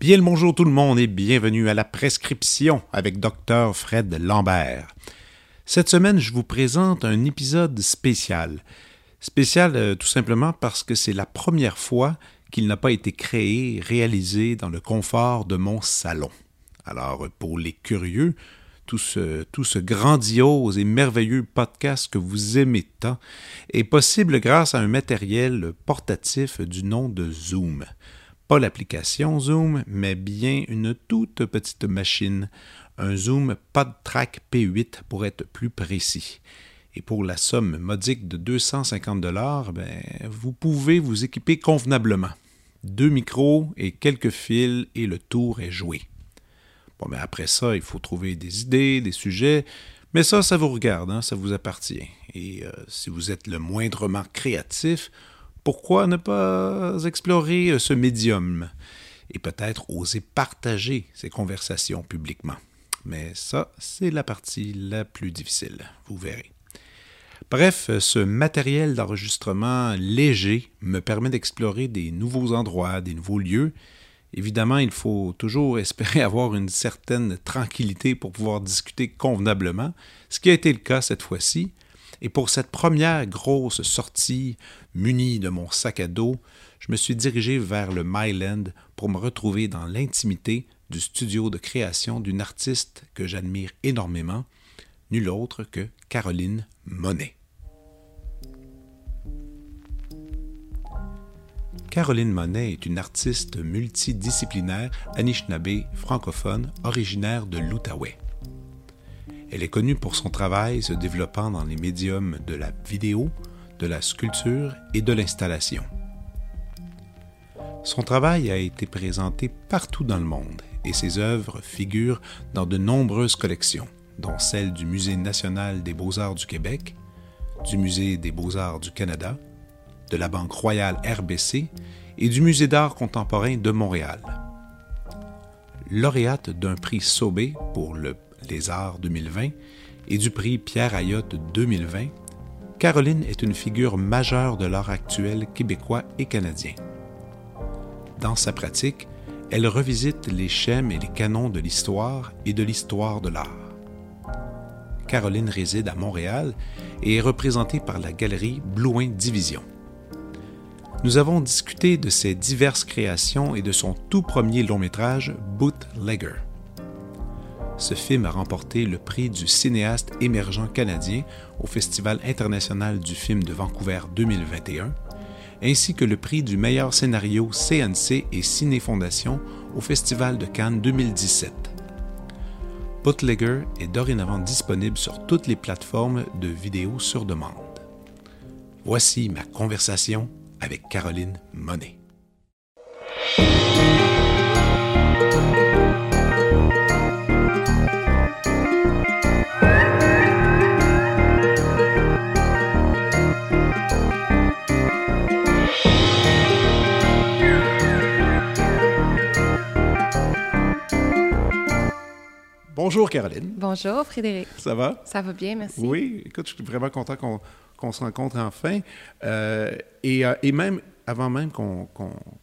Bien le bonjour tout le monde et bienvenue à la prescription avec Dr Fred Lambert. Cette semaine, je vous présente un épisode spécial. Spécial euh, tout simplement parce que c'est la première fois qu'il n'a pas été créé, réalisé dans le confort de mon salon. Alors, pour les curieux, tout ce grandiose et merveilleux podcast que vous aimez tant est possible grâce à un matériel portatif du nom de Zoom pas l'application Zoom, mais bien une toute petite machine, un Zoom PodTrack P8 pour être plus précis. Et pour la somme modique de 250 dollars, ben, vous pouvez vous équiper convenablement. Deux micros et quelques fils et le tour est joué. Bon, mais après ça, il faut trouver des idées, des sujets, mais ça, ça vous regarde, hein, ça vous appartient. Et euh, si vous êtes le moindrement créatif, pourquoi ne pas explorer ce médium? Et peut-être oser partager ces conversations publiquement? Mais ça, c'est la partie la plus difficile, vous verrez. Bref, ce matériel d'enregistrement léger me permet d'explorer des nouveaux endroits, des nouveaux lieux. Évidemment, il faut toujours espérer avoir une certaine tranquillité pour pouvoir discuter convenablement, ce qui a été le cas cette fois-ci, et pour cette première grosse sortie, muni de mon sac à dos, je me suis dirigé vers le Myland pour me retrouver dans l'intimité du studio de création d'une artiste que j'admire énormément, nulle autre que Caroline Monet. Caroline Monet est une artiste multidisciplinaire anishinaabe francophone originaire de l'Outaouais. Elle est connue pour son travail se développant dans les médiums de la vidéo, de la sculpture et de l'installation. Son travail a été présenté partout dans le monde et ses œuvres figurent dans de nombreuses collections, dont celle du Musée national des beaux-arts du Québec, du Musée des beaux-arts du Canada, de la Banque royale RBC et du Musée d'art contemporain de Montréal. Lauréate d'un prix Sobé pour le les Arts 2020 et du prix Pierre Ayotte 2020, Caroline est une figure majeure de l'art actuel québécois et canadien. Dans sa pratique, elle revisite les schèmes et les canons de l'histoire et de l'histoire de l'art. Caroline réside à Montréal et est représentée par la galerie Blouin Division. Nous avons discuté de ses diverses créations et de son tout premier long métrage Bootlegger ce film a remporté le prix du cinéaste émergent canadien au Festival international du film de Vancouver 2021, ainsi que le prix du meilleur scénario CNC et Ciné Fondation au Festival de Cannes 2017. Bootlegger est dorénavant disponible sur toutes les plateformes de vidéos sur demande. Voici ma conversation avec Caroline Monet. Bonjour Caroline. Bonjour Frédéric. Ça va? Ça va bien, merci. Oui, écoute, je suis vraiment content qu'on se rencontre enfin. Euh, et, euh, et, même, avant même qu'on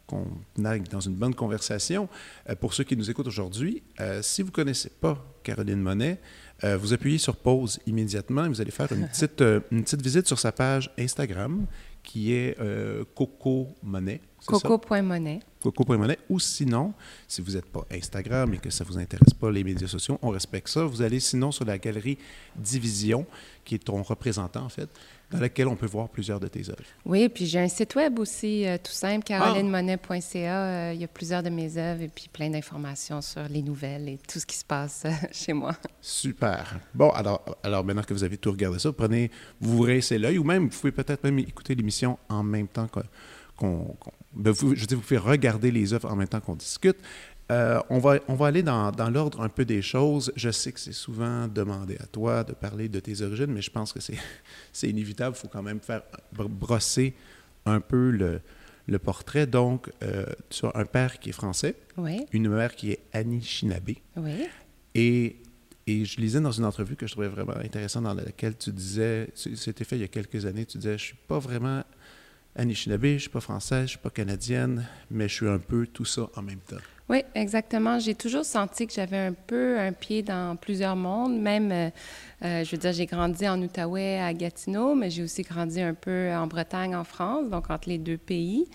qu aille dans une bonne conversation, euh, pour ceux qui nous écoutent aujourd'hui, si vous ne connaissez pas Caroline Monet, vous appuyez sur pause immédiatement et vous allez faire une petite, une petite visite sur sa page Instagram qui est Coco Monet. Coco.monet. Coco.monet. Ou sinon, si vous n'êtes pas Instagram et que ça ne vous intéresse pas les médias sociaux, on respecte ça. Vous allez sinon sur la galerie Division, qui est ton représentant en fait, dans laquelle on peut voir plusieurs de tes œuvres. Oui, puis j'ai un site web aussi euh, tout simple, carolinemonet.ca. Euh, il y a plusieurs de mes œuvres et puis plein d'informations sur les nouvelles et tout ce qui se passe euh, chez moi. Super. Bon, alors, alors maintenant que vous avez tout regardé ça, prenez, vous vous rincez l'œil ou même vous pouvez peut-être même écouter l'émission en même temps qu'on ben, vous, je dis, vous pouvez regarder les œuvres en même temps qu'on discute. Euh, on, va, on va aller dans, dans l'ordre un peu des choses. Je sais que c'est souvent demandé à toi de parler de tes origines, mais je pense que c'est inévitable. Il faut quand même faire brosser un peu le, le portrait. Donc, euh, tu as un père qui est français, oui. une mère qui est Anishinaabe. Oui. Et, et je lisais dans une entrevue que je trouvais vraiment intéressante dans laquelle tu disais, c'était fait il y a quelques années, tu disais, je suis pas vraiment Anishinaabe, je suis pas française, je suis pas canadienne, mais je suis un peu tout ça en même temps. Oui, exactement. J'ai toujours senti que j'avais un peu un pied dans plusieurs mondes. Même, euh, euh, je veux dire, j'ai grandi en Outaouais, à Gatineau, mais j'ai aussi grandi un peu en Bretagne, en France, donc entre les deux pays.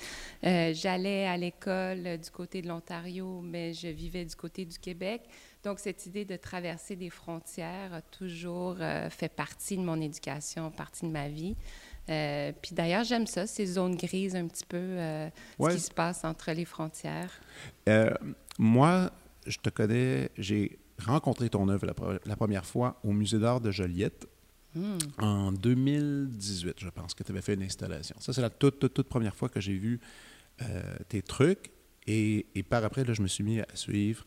Euh, j'allais à l'école du côté de l'Ontario, mais je vivais du côté du Québec. Donc, cette idée de traverser des frontières a toujours fait partie de mon éducation, partie de ma vie. Euh, puis d'ailleurs, j'aime ça, ces zones grises un petit peu, euh, ce qui se passe entre les frontières. Euh, moi, je te connais, j'ai rencontré ton œuvre la, première fois au Musée d'art de Joliette hmm. en 2018, je pense, que tu avais fait une installation. Ça, c'est la toute, toute, toute, première fois que j'ai vu tes trucs. Et, et, par après, là, je me suis mis à suivre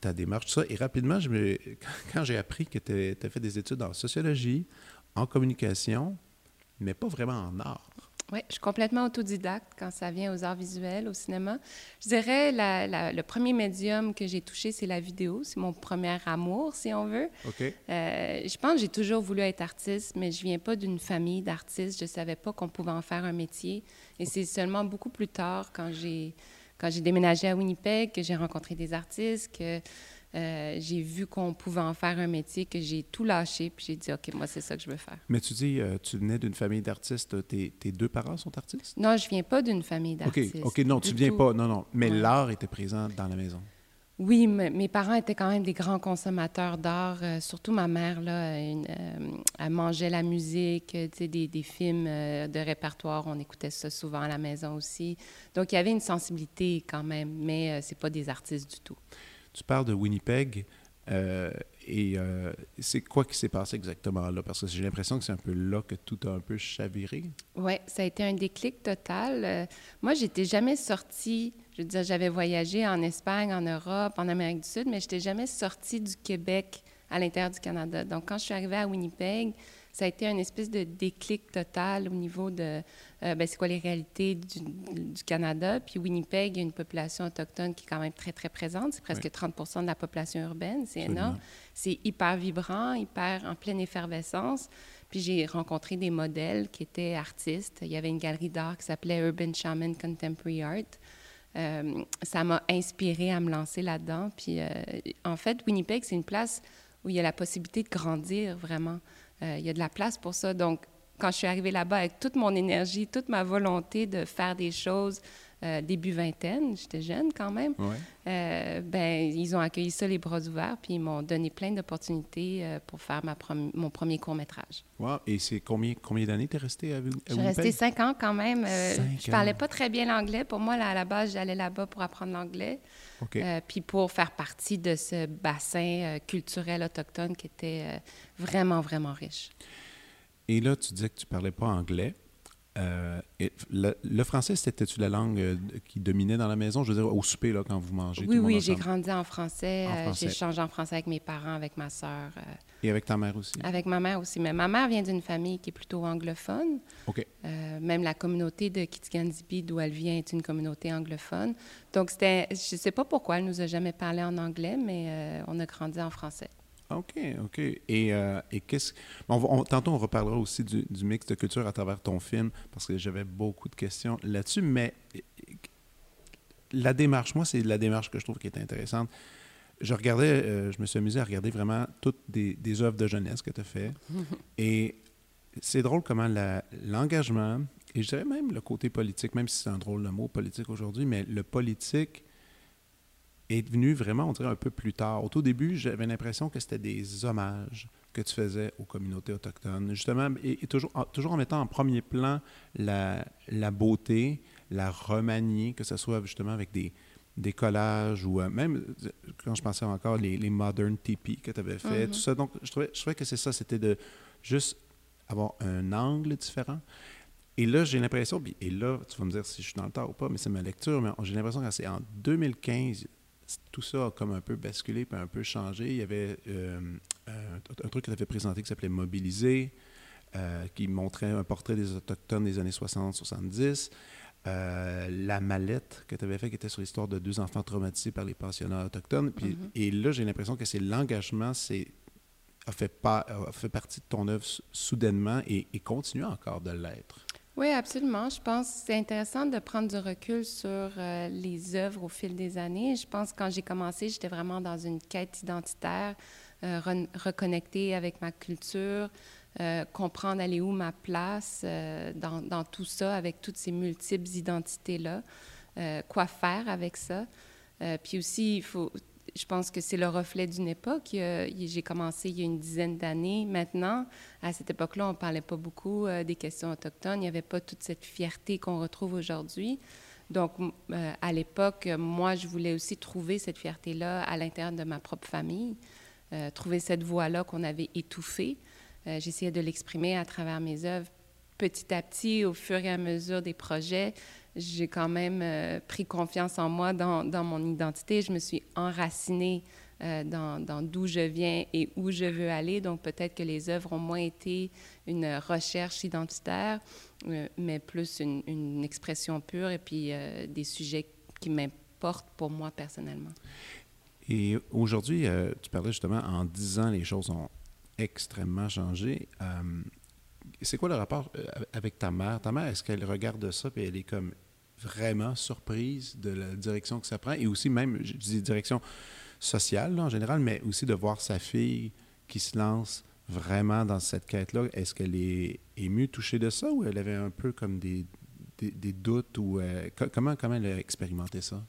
ta démarche, tout ça. Et rapidement, je me, quand j'ai appris que tu as fait des études en sociologie, en communication, mais pas vraiment en art. Oui, je suis complètement autodidacte quand ça vient aux arts visuels, au cinéma. Je dirais la, le premier médium que j'ai touché, c'est la vidéo. C'est mon premier amour, si on veut. OK. Euh, je pense que j'ai toujours voulu être artiste, mais je viens pas d'une famille d'artistes. Je savais pas qu'on pouvait en faire un métier. Et c'est seulement beaucoup plus tard, quand j'ai quand j'ai déménagé à Winnipeg, que j'ai rencontré des artistes, que euh, j'ai vu qu'on pouvait en faire un métier, que j'ai tout lâché, puis j'ai dit, OK, moi, c'est ça que je veux faire. Mais tu dis, euh, tu venais d'une famille d'artistes, tes, tes, deux parents sont artistes? Non, je viens pas d'une famille d'artistes. OK, OK, non, tu viens pas, non, non, mais l'art était présent dans la maison. Oui, mes parents étaient quand même des grands consommateurs d'art, euh, surtout ma mère, là, elle mangeait la musique, des, films de répertoire, on écoutait ça souvent à la maison aussi. Donc, il y avait une sensibilité quand même, mais c'est pas des artistes du tout. Tu parles de Winnipeg. Euh, et euh, c'est quoi qui s'est passé exactement là? Parce que j'ai l'impression que c'est un peu là que tout a un peu chaviré. Oui, ça a été un déclic total. Euh, moi, j'étais jamais sortie. Je veux dire, j'avais voyagé en Espagne, en Europe, en Amérique du Sud, mais je n'étais jamais sortie du Québec à l'intérieur du Canada. Donc, quand je suis arrivée à Winnipeg, ça a été une espèce de déclic total au niveau de euh, ben, c'est quoi les réalités du, Canada. Puis Winnipeg, il y a une population autochtone qui est quand même très, très présente. C'est presque 30% de la population urbaine. C'est énorme. C'est hyper vibrant, hyper en pleine effervescence. Puis j'ai rencontré des modèles qui étaient artistes. Il y avait une galerie d'art qui s'appelait Urban Shaman Contemporary Art. Euh, ça m'a inspiré à me lancer là-dedans. Puis euh, en fait, Winnipeg, c'est une place où il y a la possibilité de grandir vraiment. Euh, il y a de la place pour ça. Donc, quand je suis arrivée là-bas avec toute mon énergie, toute ma volonté de faire des choses euh, début vingtaine, j'étais jeune quand même, euh, ben, ils ont accueilli ça les bras ouverts, puis ils m'ont donné plein d'opportunités pour faire ma mon premier court-métrage. Wow. Et c'est combien, combien d'années tu es restée à, à Je suis restée cinq ans quand même. je parlais pas très bien l'anglais. Pour moi, là, à la base, j'allais là-bas pour apprendre l'anglais. puis pour faire partie de ce bassin culturel autochtone qui était vraiment, vraiment riche. Et là, tu disais que tu ne parlais pas anglais. Euh, le, français, c'était-tu la langue euh, qui dominait dans la maison? Je veux dire, au souper, là, quand vous mangez? Oui, oui, j'ai grandi en français. Euh, j'ai changé en français avec mes parents, avec ma sœur. Et avec ta mère aussi? Avec ma mère aussi. Mais ma mère vient d'une famille qui est plutôt anglophone. OK. même la communauté de Kitigan-Zibi, d'où elle vient, est une communauté anglophone. Donc, c'était... Je ne sais pas pourquoi elle nous a jamais parlé en anglais, mais on a grandi en français. OK, OK. Et, euh, et qu'est-ce. tantôt, on reparlera aussi du, mix de culture à travers ton film, parce que j'avais beaucoup de questions là-dessus, mais la démarche, moi, c'est la démarche que je trouve qui est intéressante. Je regardais, euh, je me suis amusé à regarder vraiment toutes des, des œuvres de jeunesse que tu as fait. et c'est drôle comment l'engagement, et je dirais même le côté politique, même si c'est un drôle de mot politique aujourd'hui, mais le politique est venu vraiment, on dirait, un peu plus tard. Au tout début, j'avais l'impression que c'était des hommages que tu faisais aux communautés autochtones, justement, et, toujours, en, toujours en mettant en premier plan la, la beauté, la remanier, que ce soit justement avec des, des collages ou euh, même, quand je pensais encore, les, les modern tipis que tu avais fait, tout mm-hmm. ça. Donc, je trouvais, je trouvais que c'est ça, c'était de juste avoir un angle différent. Et là, j'ai l'impression, et là, tu vas me dire si je suis dans le temps ou pas, mais c'est ma lecture, mais j'ai l'impression que c'est en 2015, tout ça a comme un peu basculé puis un peu changé. Il y avait euh, un, truc que tu avais présenté qui s'appelait Mobiliser, qui montrait un portrait des Autochtones des années 60-70. la mallette que tu avais fait qui était sur l'histoire de deux enfants traumatisés par les pensionnats autochtones. Puis, mm-hmm. Et là, j'ai l'impression que c'est l'engagement, c'est a fait, pas, fait partie de ton œuvre soudainement et, continue encore de l'être. Oui, absolument. Je pense que c'est intéressant de prendre du recul sur euh, les œuvres au fil des années. Je pense que quand j'ai commencé, j'étais vraiment dans une quête identitaire, euh, reconnecter avec ma culture, euh, comprendre aller où ma place dans, dans, tout ça, avec toutes ces multiples identités-là, quoi faire avec ça. puis aussi, il faut je pense que c'est le reflet d'une époque. J'ai commencé il y a une dizaine d'années. Maintenant, à cette époque-là, on ne parlait pas beaucoup euh, des questions autochtones. Il n'y avait pas toute cette fierté qu'on retrouve aujourd'hui. Donc, euh, à l'époque, moi, je voulais aussi trouver cette fierté-là à l'intérieur de ma propre famille, euh, trouver cette voix-là qu'on avait étouffée. J'essayais de l'exprimer à travers mes œuvres. Petit à petit, au fur et à mesure des projets, j'ai quand même euh, pris confiance en moi dans, mon identité. Je me suis enracinée euh, dans, dans d'où je viens et où je veux aller. Donc peut-être que les œuvres ont moins été une recherche identitaire, euh, mais plus une, une, expression pure et puis des sujets qui m'importent pour moi personnellement. Et aujourd'hui, tu parlais justement en 10 ans, les choses ont extrêmement changé c'est quoi le rapport euh, avec ta mère? Ta mère, est-ce qu'elle regarde ça et elle est comme vraiment surprise de la direction que ça prend? Et aussi même, je dis direction sociale en général, mais aussi de voir sa fille qui se lance vraiment dans cette quête-là. Est-ce qu'elle est émue, touchée de ça ou elle avait un peu comme des, doutes? ou euh, comment elle a expérimenté ça?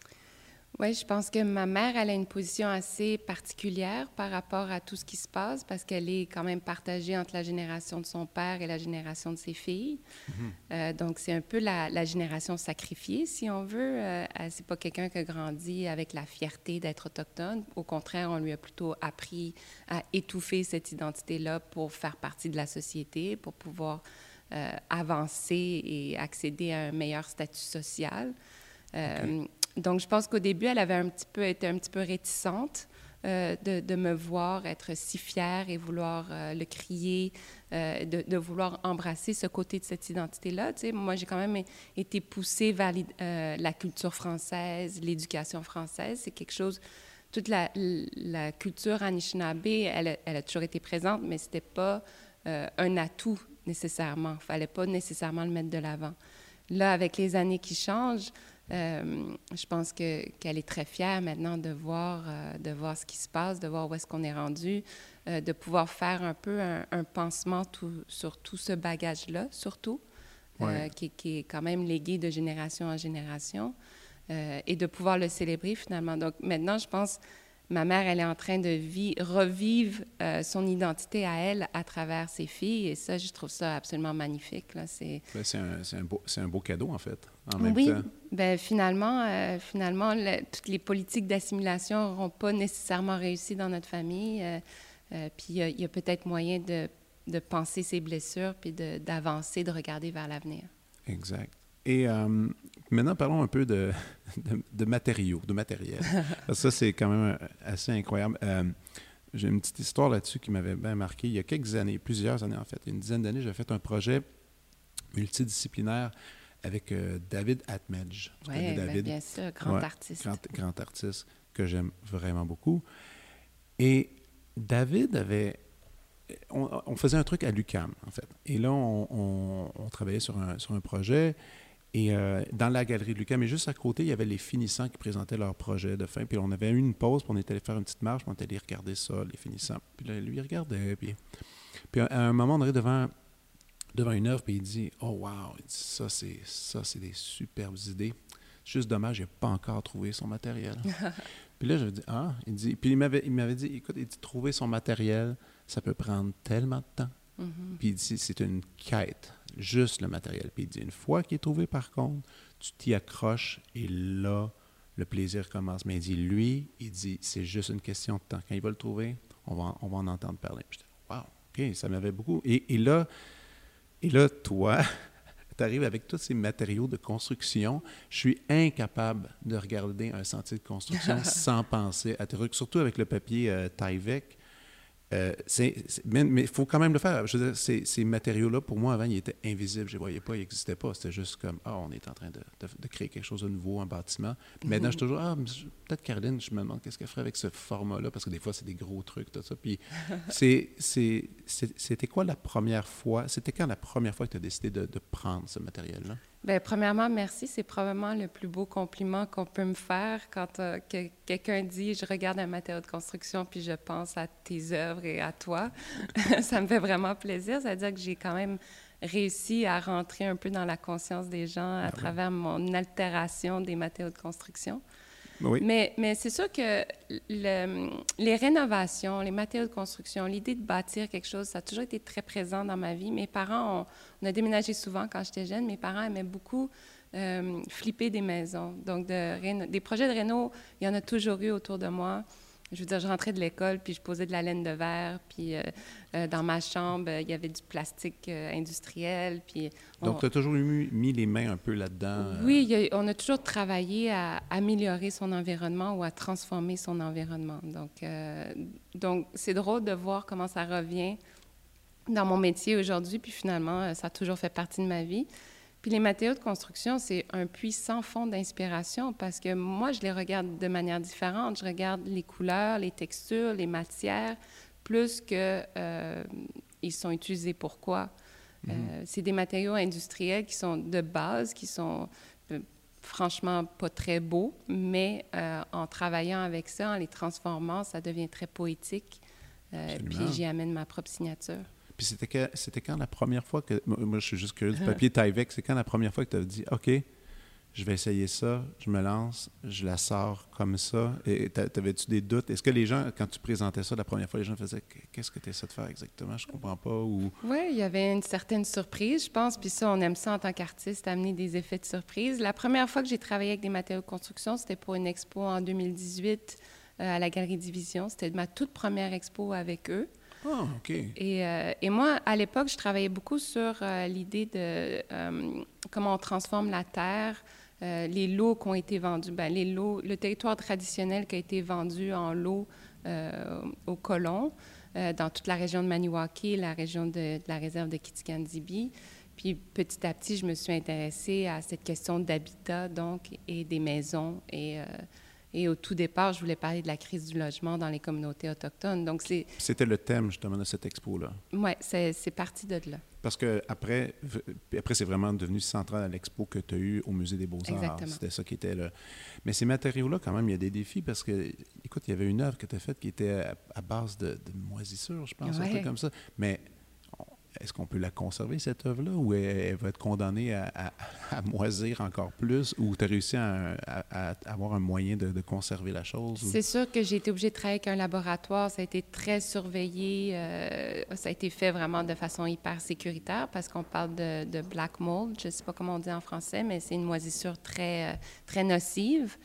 Oui, je pense que ma mère, elle a une position assez particulière par rapport à tout ce qui se passe parce qu'elle est quand même partagée entre la génération de son père et la génération de ses filles. Mm-hmm. Euh, donc, c'est un peu la, génération sacrifiée, si on veut. Euh, c'est pas quelqu'un qui a grandi avec la fierté d'être autochtone. Au contraire, on lui a plutôt appris à étouffer cette identité-là pour faire partie de la société, pour pouvoir euh, avancer et accéder à un meilleur statut social. Euh, donc, je pense qu'au début, elle avait un petit peu été un petit peu réticente euh, de, me voir être si fière et vouloir euh, le crier, euh, de, vouloir embrasser ce côté de cette identité-là. Moi, j'ai quand même été poussée vers la culture française, l'éducation française. C'est quelque chose toute la, la, culture Anishinaabe, elle, elle, a toujours été présente, mais ce n'était pas un atout nécessairement. Il ne fallait pas nécessairement le mettre de l'avant. Là, avec les années qui changent, euh, je pense que, qu'elle est très fière maintenant de voir, euh, de voir ce qui se passe, de voir où est-ce qu'on est rendu, euh, de pouvoir faire un peu un, pansement tout, sur tout ce bagage-là, surtout, qui, qui, est quand même légué de génération en génération, et de pouvoir le célébrer finalement. Donc maintenant, je pense ma mère, elle est en train de revivre euh, son identité à elle à travers ses filles. Et ça, je trouve ça absolument magnifique. Là. C'est, ben, c'est, un, un, beau, c'est un beau cadeau, en fait, en même oui, temps. Ben, finalement, euh, finalement toutes les politiques d'assimilation n'auront pas nécessairement réussi dans notre famille. Euh, puis il y, a peut-être moyen de, de penser ses blessures, puis de, d'avancer, de regarder vers l'avenir. Exact. Et euh, maintenant, parlons un peu de, de, matériaux, de matériel. ça, c'est quand même assez incroyable. Euh, j'ai une petite histoire là-dessus qui m'avait bien marqué. Il y a quelques années, plusieurs années en fait, une dizaine d'années, j'ai fait un projet multidisciplinaire avec euh, David Atmedge. Oui, David? bien sûr, grand artiste. Grand, grand, artiste que j'aime vraiment beaucoup. Et David avait... On, faisait un truc à l'UCAM, en fait. Et là, on, on travaillait sur un, sur un projet et euh, dans la galerie de Lucas, mais juste à côté, il y avait les finissants qui présentaient leur projet de fin. Puis on avait eu une pause, puis on était allé faire une petite marche, puis on était allé regarder ça, les finissants. Puis là, lui, il regardait. Puis, puis à un moment, on est devant, devant une œuvre, puis il dit Oh, wow, ça, c'est, ça, c'est des superbes idées. Juste dommage, il n'a pas encore trouvé son matériel. puis là, je dis Ah, il dit. Puis il m'avait, il m'avait dit Écoute, il dit, trouver son matériel, ça peut prendre tellement de temps. Mm-hmm. Puis il dit C'est une quête juste le matériel. Puis il dit, une fois qu'il est trouvé, par contre, tu t'y accroches et là, le plaisir commence. Mais il dit, lui, il dit, c'est juste une question de temps. Quand il va le trouver, on va, on va en entendre parler. J'étais, wow, OK, ça m'avait beaucoup. Et, et, là, et là, toi, tu arrives avec tous ces matériaux de construction. Je suis incapable de regarder un sentier de construction sans penser à tes trucs, surtout avec le papier euh, Tyvek. Euh, mais il faut quand même le faire. Je veux dire, ces, ces matériaux-là, pour moi, avant, ils étaient invisibles. Je ne les voyais pas, ils n'existaient pas. C'était juste comme, ah, on est en train de, de, créer quelque chose de nouveau, un bâtiment. Maintenant, je suis toujours, ah, peut-être Caroline, je me demande qu'est-ce qu'elle ferait avec ce format-là, parce que des fois, c'est des gros trucs, tout ça. Puis, c'était quoi la première fois, c'était quand la première fois que tu as décidé de, de prendre ce matériel-là? Bien, premièrement, merci. C'est probablement le plus beau compliment qu'on peut me faire quand euh, que quelqu'un dit Je regarde un matériau de construction puis je pense à tes œuvres et à toi. ça me fait vraiment plaisir. Ça veut dire que j'ai quand même réussi à rentrer un peu dans la conscience des gens à ah travers mon altération des matériaux de construction. Mais, c'est sûr que les rénovations, les matériaux de construction, l'idée de bâtir quelque chose, ça a toujours été très présent dans ma vie. Mes parents, on, a déménagé souvent quand j'étais jeune. Mes parents aimaient beaucoup euh, flipper des maisons. Donc, de, des projets de réno, il y en a toujours eu autour de moi. Je veux dire, je rentrais de l'école, puis je posais de la laine de verre, puis euh, euh, dans ma chambre, il y avait du plastique euh, industriel. Puis Donc, tu as toujours mis, mis, les mains un peu là-dedans? Oui, on a toujours travaillé à améliorer son environnement ou à transformer son environnement. Donc, donc c'est drôle de voir comment ça revient dans mon métier aujourd'hui, puis finalement, ça a toujours fait partie de ma vie. Puis les matériaux de construction, c'est un puits sans fond d'inspiration parce que moi, je les regarde de manière différente. Je regarde les couleurs, les textures, les matières, plus que euh, ils sont utilisés pourquoi. Euh, mhm. c'est des matériaux industriels qui sont de base, qui sont euh, franchement pas très beaux, mais en travaillant avec ça, en les transformant, ça devient très poétique. puis j'y amène ma propre signature. Puis c'était, c'était quand la première fois que. Moi, je suis juste curieux du papier Tyvek. C'est quand la première fois que tu as dit OK, je vais essayer ça, je me lance, je la sors comme ça. Et t'avais-tu des doutes? Est-ce que les gens, quand tu présentais ça la première fois, les gens faisaient Qu'est-ce que tu essaies de faire exactement? Je comprends pas. Ou... Oui, il y avait une certaine surprise, je pense. Puis ça, on aime ça en tant qu'artiste, amener des effets de surprise. La première fois que j'ai travaillé avec des matériaux de construction, c'était pour une expo en 2018 euh, à la Galerie Division. C'était ma toute première expo avec eux. Ah, OK. Et, euh, et, moi, à l'époque, je travaillais beaucoup sur euh, l'idée de euh, comment on transforme la terre, les lots qui ont été vendus, ben, les lots, le territoire traditionnel qui a été vendu en lots aux colons dans toute la région de Maniwaki, la région de, la réserve de Kitikandibi. Puis petit à petit, je me suis intéressée à cette question d'habitat, donc, et des maisons et et au tout départ, je voulais parler de la crise du logement dans les communautés autochtones. Donc, c'est... C'était le thème, justement, de cette expo-là. Oui, c'est parti de là. Parce que après, après c'est vraiment devenu central à l'expo que tu as eu au Musée des Beaux-Arts. C'était ça qui était là. Mais ces matériaux-là, quand même, il y a des défis parce que, écoute, il y avait une œuvre que tu as faite qui était à, base de, de moisissure, je pense, un truc comme ça. Mais est-ce qu'on peut la conserver, cette œuvre-là, ou elle, va être condamnée à, moisir encore plus, ou tu as réussi à, avoir un moyen de, conserver la chose? C'est sûr que j'ai été obligée de travailler avec un laboratoire. Ça a été très surveillé. Euh, ça a été fait vraiment de façon hyper sécuritaire parce qu'on parle de, black mold. Je ne sais pas comment on dit en français, mais c'est une moisissure très, euh, très nocive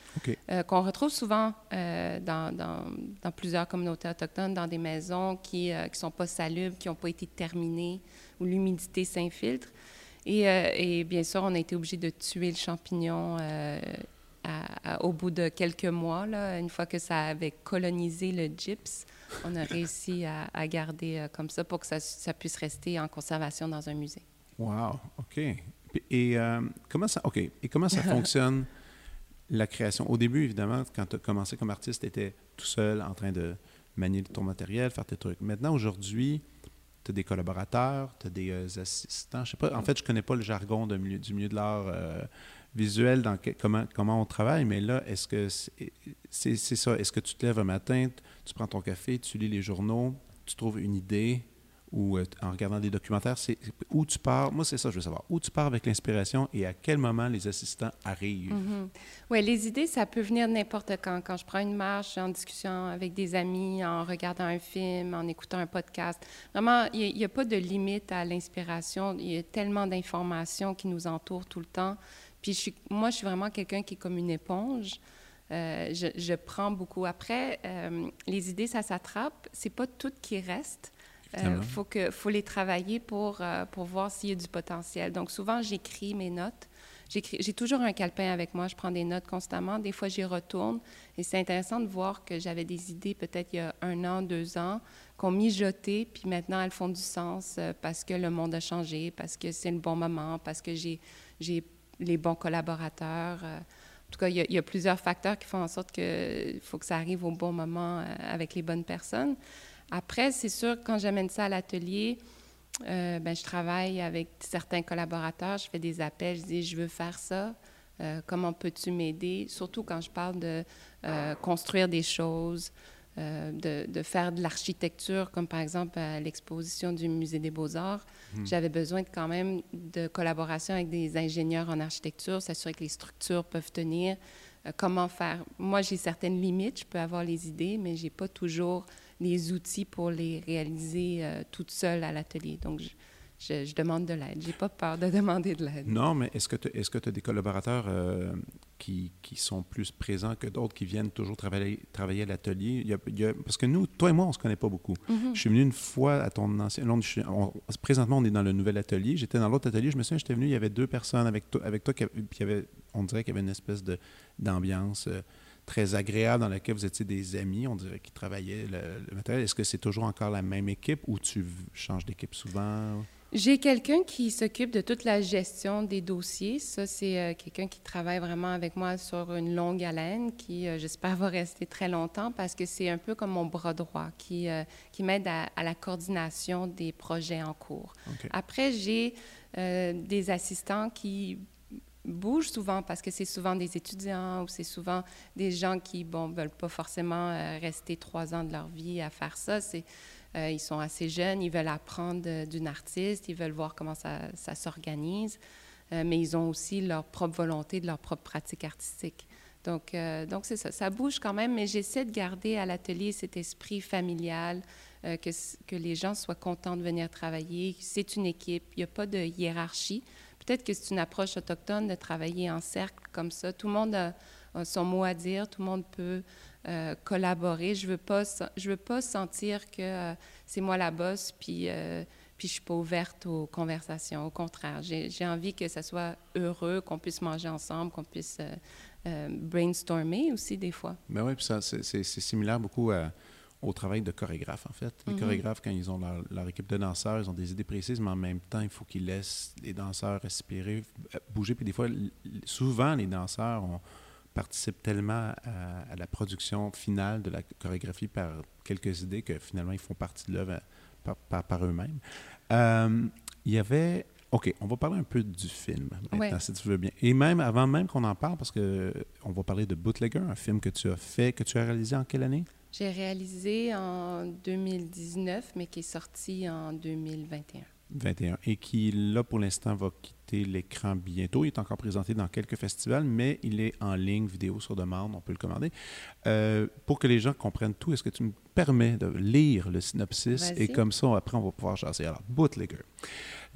euh, qu'on retrouve souvent dans, dans, plusieurs communautés autochtones, dans des maisons qui ne sont pas salubres, qui n'ont pas été terminées où l'humidité s'infiltre. Et, euh, et, bien sûr, on a été obligé de tuer le champignon euh, au bout de quelques mois. Là, une fois que ça avait colonisé le gypse, on a réussi à, garder euh, comme ça pour que ça, ça, puisse rester en conservation dans un musée. Wow, OK. Et comment ça, OK. Et comment ça fonctionne la création? Au début, évidemment, quand tu as commencé comme artiste, tu étais tout seul en train de manier ton matériel, faire tes trucs. Maintenant, aujourd'hui, tu as des collaborateurs, tu as des euh, assistants. Je sais pas, en fait, je connais pas le jargon du milieu de l'art euh, visuel, dans comment, comment on travaille, mais là, est-ce que c'est ça? Est-ce que tu te lèves un matin, tu prends ton café, tu lis les journaux, tu trouves une idée, ou euh, en regardant des documentaires, c'est où tu pars. Moi, c'est ça, je veux savoir. Où tu pars avec l'inspiration et à quel moment les assistants arrivent? Mm-hmm. Oui, les idées, ça peut venir n'importe quand. Quand je prends une marche, en discussion avec des amis, en regardant un film, en écoutant un podcast. Vraiment, il n'y a, pas de limite à l'inspiration. Il y a tellement d'informations qui nous entourent tout le temps. Puis moi, je suis vraiment quelqu'un qui est comme une éponge. Euh, je, prends beaucoup. Après, euh, les idées, ça s'attrape. C'est pas tout qui reste. Il faut, que, faut les travailler pour, pour voir s'il y a du potentiel. Donc, souvent, j'écris mes notes. J'ai toujours un calepin avec moi, je prends des notes constamment. Des fois, j'y retourne. Et c'est intéressant de voir que j'avais des idées peut-être il y a un an, deux ans, qu'on mijoté, puis maintenant elles font du sens euh, parce que le monde a changé, parce que c'est le bon moment, parce que j'ai les bons collaborateurs. Euh. en tout cas, il y, a, plusieurs facteurs qui font en sorte qu'il faut que ça arrive au bon moment euh, avec les bonnes personnes. Après, c'est sûr, quand j'amène ça à l'atelier, euh, ben, je travaille avec certains collaborateurs, je fais des appels, je dis je veux faire ça. Euh, comment peux-tu m'aider? Surtout quand je parle de euh, construire des choses, de, de, faire de l'architecture, comme par exemple à l'exposition du Musée des Beaux-Arts. Hmm. J'avais besoin de, quand même de collaboration avec des ingénieurs en architecture, s'assurer que les structures peuvent tenir. comment faire? Moi, j'ai certaines limites, je peux avoir les idées, mais je n'ai pas toujours les outils pour les réaliser euh, toute seule à l'atelier. Donc, je, je, demande de l'aide. J'ai pas peur de demander de l'aide. Non, mais est-ce que tu est-ce que as des collaborateurs euh, qui, qui, sont plus présents que d'autres, qui viennent toujours travailler, travailler à l'atelier? parce que nous, toi et moi, on se connaît pas beaucoup. Mm-hmm. Je suis venu une fois à ton ancien... présentement, on est dans le nouvel atelier. J'étais dans l'autre atelier. Je me souviens, j'étais venu, il y avait deux personnes avec, toi, avec toi, puis il y avait, on dirait qu'il y avait une espèce de, d'ambiance... Euh, très agréable dans laquelle vous étiez des amis, on dirait, qui travaillaient le, matériel. Est-ce que c'est toujours encore la même équipe ou tu changes d'équipe souvent? J'ai quelqu'un qui s'occupe de toute la gestion des dossiers. Ça, c'est euh, quelqu'un qui travaille vraiment avec moi sur une longue haleine, qui, euh, j'espère, va rester très longtemps parce que c'est un peu comme mon bras droit qui, euh, qui m'aide à, la coordination des projets en cours. Après, j'ai des assistants qui bouge souvent parce que c'est souvent des étudiants ou c'est souvent des gens qui, bon, veulent pas forcément euh, rester trois ans de leur vie à faire ça. C'est, euh, ils sont assez jeunes, ils veulent apprendre d'une artiste, ils veulent voir comment ça, ça s'organise, euh, mais ils ont aussi leur propre volonté de leur propre pratique artistique. Donc, donc c'est ça. Ça bouge quand même, mais j'essaie de garder à l'atelier cet esprit familial, que, que les gens soient contents de venir travailler. C'est une équipe, il n'y a pas de hiérarchie peut-être que c'est une approche autochtone de travailler en cercle comme ça. Tout le monde a, son mot à dire, tout le monde peut euh, collaborer. Je veux veux pas sentir que euh, c'est moi la bosse, puis euh, puis je suis pas ouverte aux conversations. Au contraire, j'ai envie que ça soit heureux, qu'on puisse manger ensemble, qu'on puisse brainstormer aussi des fois. Ben oui, puis ça c'est similaire beaucoup à au travail de chorégraphe, en fait. Les mhm. chorégraphes, quand ils ont leur, équipe de danseurs, ils ont des idées précises, mais en même temps, il faut qu'ils laissent les danseurs respirer, euh, bouger. Puis des fois, souvent, les danseurs participent tellement à, la production finale de la chorégraphie par quelques idées que finalement, ils font partie de l'œuvre euh, par, eux-mêmes. Euh, il y avait OK, on va parler un peu du film maintenant, si tu veux bien. Et même avant même qu'on en parle, parce que on va parler de Bootlegger, un film que tu as fait, que tu as réalisé en quelle année? J'ai réalisé en 2019, mais qui est sorti en 2021. 21. Et qui, là, pour l'instant, va quitter l'écran bientôt. Il est encore présenté dans quelques festivals, mais il est en ligne, vidéo sur demande, on peut le commander. Euh, pour que les gens comprennent tout, est-ce que tu me permets de lire le synopsis? Et comme ça, après, on va pouvoir chasser. Alors, Bootlegger.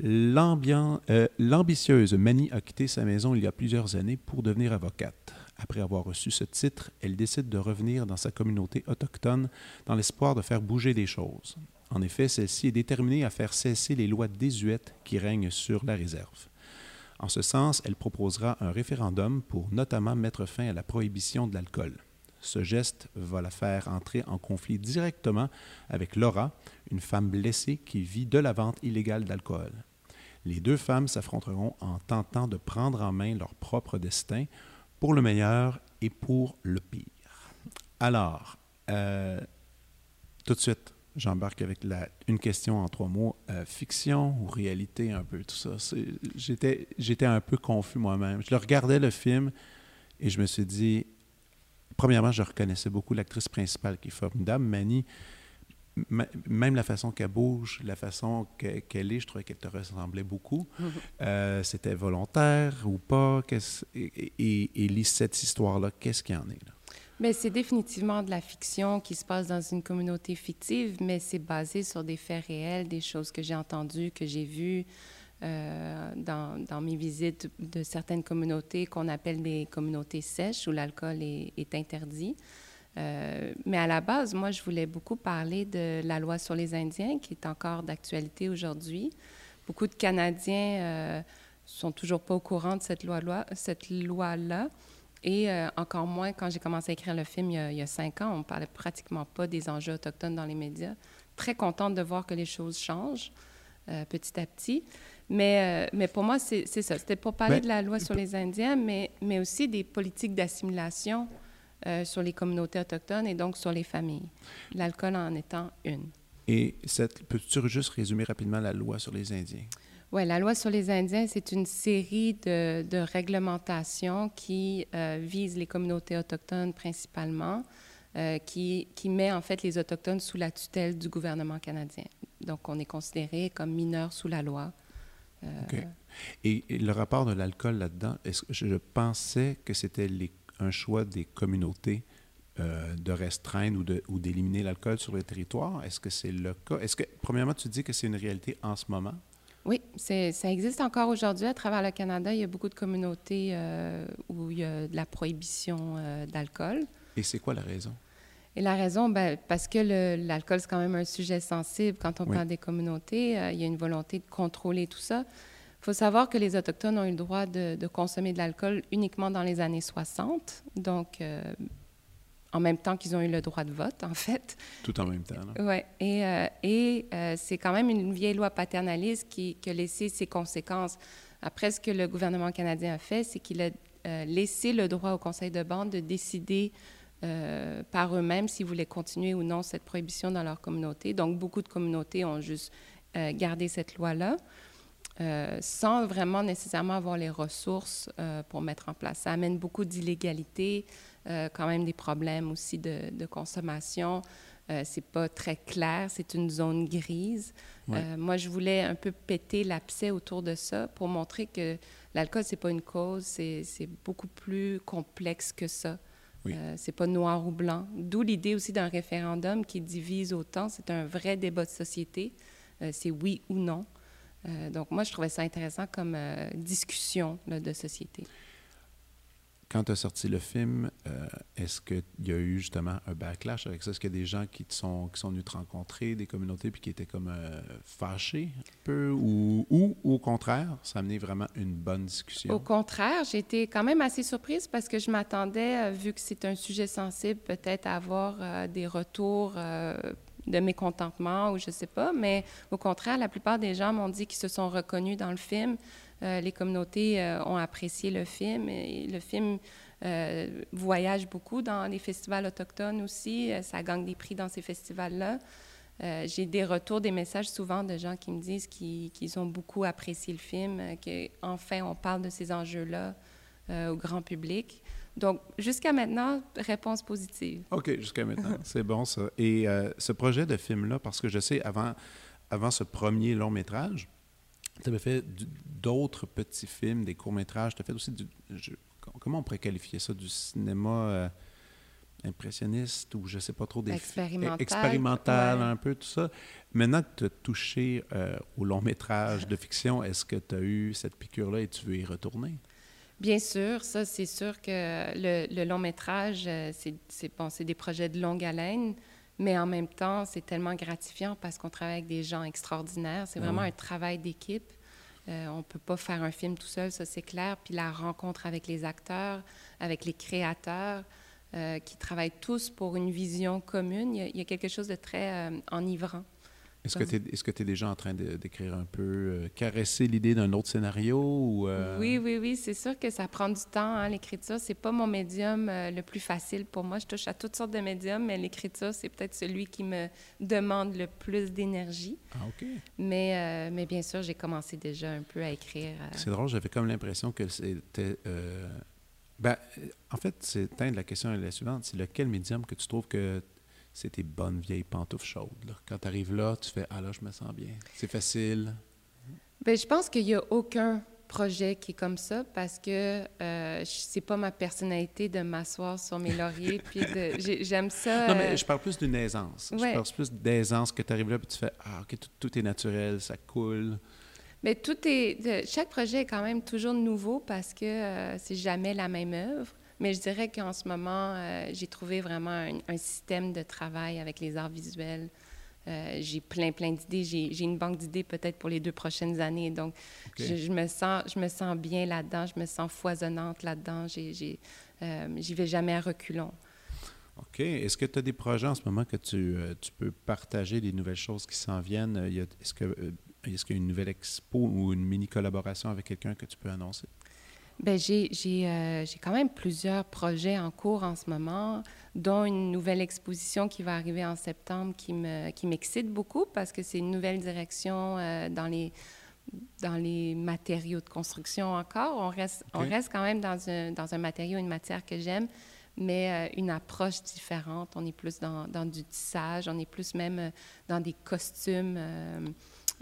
Euh, l'ambitieuse Mani a quitté sa maison il y a plusieurs années pour devenir avocate. Après avoir reçu ce titre, elle décide de revenir dans sa communauté autochtone dans l'espoir de faire bouger les choses. En effet, celle-ci est déterminée à faire cesser les lois désuètes qui règnent sur la réserve. En ce sens, elle proposera un référendum pour notamment mettre fin à la prohibition de l'alcool. Ce geste va la faire entrer en conflit directement avec Laura, une femme blessée qui vit de la vente illégale d'alcool. Les deux femmes s'affronteront en tentant de prendre en main leur propre destin pour le meilleur et pour le pire. Alors, euh, tout de suite, j'embarque avec la, une question en trois mots. Euh, fiction ou réalité, un peu, tout ça. J'étais, j'étais un peu confus moi-même. Je le regardais, le film, et je me suis dit, premièrement, je reconnaissais beaucoup l'actrice principale qui est formidable, Mani même la façon qu'elle bouge, la façon qu'elle est, je trouvais qu'elle te ressemblait beaucoup. Mm-hmm. Euh, c'était volontaire ou pas? Et, et, et, cette histoire-là, qu'est-ce qu'il y en est? Là? Mais c'est définitivement de la fiction qui se passe dans une communauté fictive, mais c'est basé sur des faits réels, des choses que j'ai entendues, que j'ai vues euh, dans, dans, mes visites de certaines communautés qu'on appelle des communautés sèches où l'alcool est, est, interdit. Euh, mais à la base, moi, je voulais beaucoup parler de la loi sur les Indiens, qui est encore d'actualité aujourd'hui. Beaucoup de Canadiens euh, sont toujours pas au courant de cette loi-là. Cette. Et euh, encore moins quand j'ai commencé à écrire le film il y, a, il y, a, cinq ans, on parlait pratiquement pas des enjeux autochtones dans les médias. Très contente de voir que les choses changent euh, petit à petit. Mais, euh, mais pour moi, c'est ça. C'était pour parler ben, de la loi sur les Indiens, mais, mais aussi des politiques d'assimilation euh, sur les communautés autochtones et donc sur les familles. L'alcool en étant une. Et peux-tu juste résumer rapidement la loi sur les Indiens? Oui, la loi sur les Indiens, c'est une série de, de réglementations qui euh, visent les communautés autochtones principalement, euh, qui, qui, met en fait les Autochtones sous la tutelle du gouvernement canadien. Donc, on est considéré comme mineur sous la loi. Euh, OK. Et, et, le rapport de l'alcool là-dedans, est-ce que je pensais que c'était un choix des communautés euh, de restreindre ou, de, ou d'éliminer l'alcool sur le territoire? Est-ce que c'est le cas? Est-ce que, premièrement, tu dis que c'est une réalité en ce moment? Oui, c'est, ça existe encore aujourd'hui à travers le Canada. Il y a beaucoup de communautés euh, où il y a de la prohibition euh, d'alcool. Et c'est quoi la raison? Et la raison, ben, parce que le, l'alcool, c'est quand même un sujet sensible quand on oui. parle des communautés. Euh, il y a une volonté de contrôler tout ça. Il faut savoir que les Autochtones ont eu le droit de, de consommer de l'alcool uniquement dans les années 60. Donc, euh, en même temps qu'ils ont eu le droit de vote, en fait. Tout en même temps. Oui. Et, euh, et euh, c'est quand même une vieille loi paternaliste qui, qui, a laissé ses conséquences. Après, ce que le gouvernement canadien a fait, c'est qu'il a laissé le droit au conseil de bande de décider euh, par eux-mêmes s'ils voulaient continuer ou non cette prohibition dans leur communauté. Donc, beaucoup de communautés ont juste euh, gardé cette loi-là. Euh, sans vraiment nécessairement avoir les ressources euh, pour mettre en place. Ça amène beaucoup d'illégalité, euh, quand même des problèmes aussi de, de consommation. c'est pas très clair, c'est une zone grise. Ouais. moi, je voulais un peu péter l'abcès autour de ça pour montrer que l'alcool, c'est pas une cause, c'est beaucoup plus complexe que ça. Oui. C'est pas noir ou blanc. D'où l'idée aussi d'un référendum qui divise autant. C'est un vrai débat de société. C'est oui ou non. Euh, donc, moi, je trouvais ça intéressant comme euh, discussion là, de société. Quand tu as sorti le film, euh, est-ce qu'il y a eu justement un backlash avec ça? Est-ce qu'il y a des gens qui, sont, qui sont venus te rencontrer, des communautés, puis qui étaient comme fâchés un peu? Ou, ou, au contraire, ça a amené vraiment une bonne discussion? Au contraire, j'ai été quand même assez surprise parce que je m'attendais, vu que c'est un sujet sensible, peut-être à avoir des retours de mécontentement ou je sais pas, mais au contraire, la plupart des gens m'ont dit qu'ils se sont reconnus dans le film. Euh, les communautés euh, ont apprécié le film. Et le film euh, voyage beaucoup dans les festivals autochtones aussi. ça gagne des prix dans ces festivals-là. J'ai des retours, des messages souvent de gens qui me disent qu'ils qu ont beaucoup apprécié le film, qu'enfin on parle de ces enjeux-là au grand public. Donc, jusqu'à maintenant, réponse positive. OK, jusqu'à maintenant. C'est bon, ça. Et euh, ce projet de film-là, parce que je sais, avant, avant ce premier long métrage, tu avais fait d'autres petits films, des courts-métrages. Tu as fait aussi du. Je, comment on pourrait qualifier ça? Du cinéma euh, impressionniste ou je sais pas trop des expérimental, expérimental ouais. un peu tout ça. Maintenant que tu as touché euh, au long métrage de fiction, est-ce que tu as eu cette piqûre là et tu veux y retourner? Bien sûr, ça, c'est sûr que le, le long métrage, euh, c'est bon, des projets de longue haleine, mais en même temps, c'est tellement gratifiant parce qu'on travaille avec des gens extraordinaires. C'est vraiment mmh. un travail d'équipe. Euh, on ne peut pas faire un film tout seul, ça c'est clair. Puis la rencontre avec les acteurs, avec les créateurs, euh, qui travaillent tous pour une vision commune, il y a, il y a quelque chose de très euh, enivrant. Est-ce que tu es, est es, déjà en train d'écrire un peu, euh, caresser l'idée d'un autre scénario? Ou, euh... Oui, oui, oui. C'est sûr que ça prend du temps, hein, l'écriture. C'est pas mon médium euh, le plus facile pour moi. Je touche à toutes sortes de médiums, mais l'écriture, c'est peut-être celui qui me demande le plus d'énergie. Ah, OK. Mais, mais bien sûr, j'ai commencé déjà un peu à écrire. C'est drôle, j'avais comme l'impression que c'était... Ben, en fait, la question est la suivante. C'est lequel médium que tu trouves que c'est tes bonnes vieilles pantoufles chaudes. Là. Quand tu arrives là, tu fais Ah là, je me sens bien. C'est facile. Bien, je pense qu'il n'y a aucun projet qui est comme ça parce que euh, c'est pas ma personnalité de m'asseoir sur mes lauriers puis j'aime ça non mais je parle plus d'une aisance ouais. je parle plus d'aisance que tu arrives là puis tu fais ah ok tout, tout, est naturel ça coule mais tout est chaque projet est quand même toujours nouveau parce que euh, c'est jamais la même œuvre Mais je dirais qu'en ce moment, euh, j'ai trouvé vraiment un, un, système de travail avec les arts visuels. Euh, j'ai plein, plein d'idées. J'ai une banque d'idées peut-être pour les deux prochaines années. Donc, je, je, me sens, je me sens bien là-dedans. Je me sens foisonnante là-dedans. Euh, J'y vais jamais à reculons. OK. Est-ce que tu as des projets en ce moment que tu, tu peux partager des nouvelles choses qui s'en viennent? Est-ce qu'il y a une nouvelle expo ou une mini collaboration avec quelqu'un que tu peux annoncer? J'ai euh, quand même plusieurs projets en cours en ce moment, dont une nouvelle exposition qui va arriver en septembre qui m'excite qui beaucoup parce que c'est une nouvelle direction euh, dans, les, dans les matériaux de construction encore. On reste, on reste quand même dans un, dans un matériau, une matière que j'aime, mais euh, une approche différente. On est plus dans, dans, du tissage, on est plus même dans des costumes.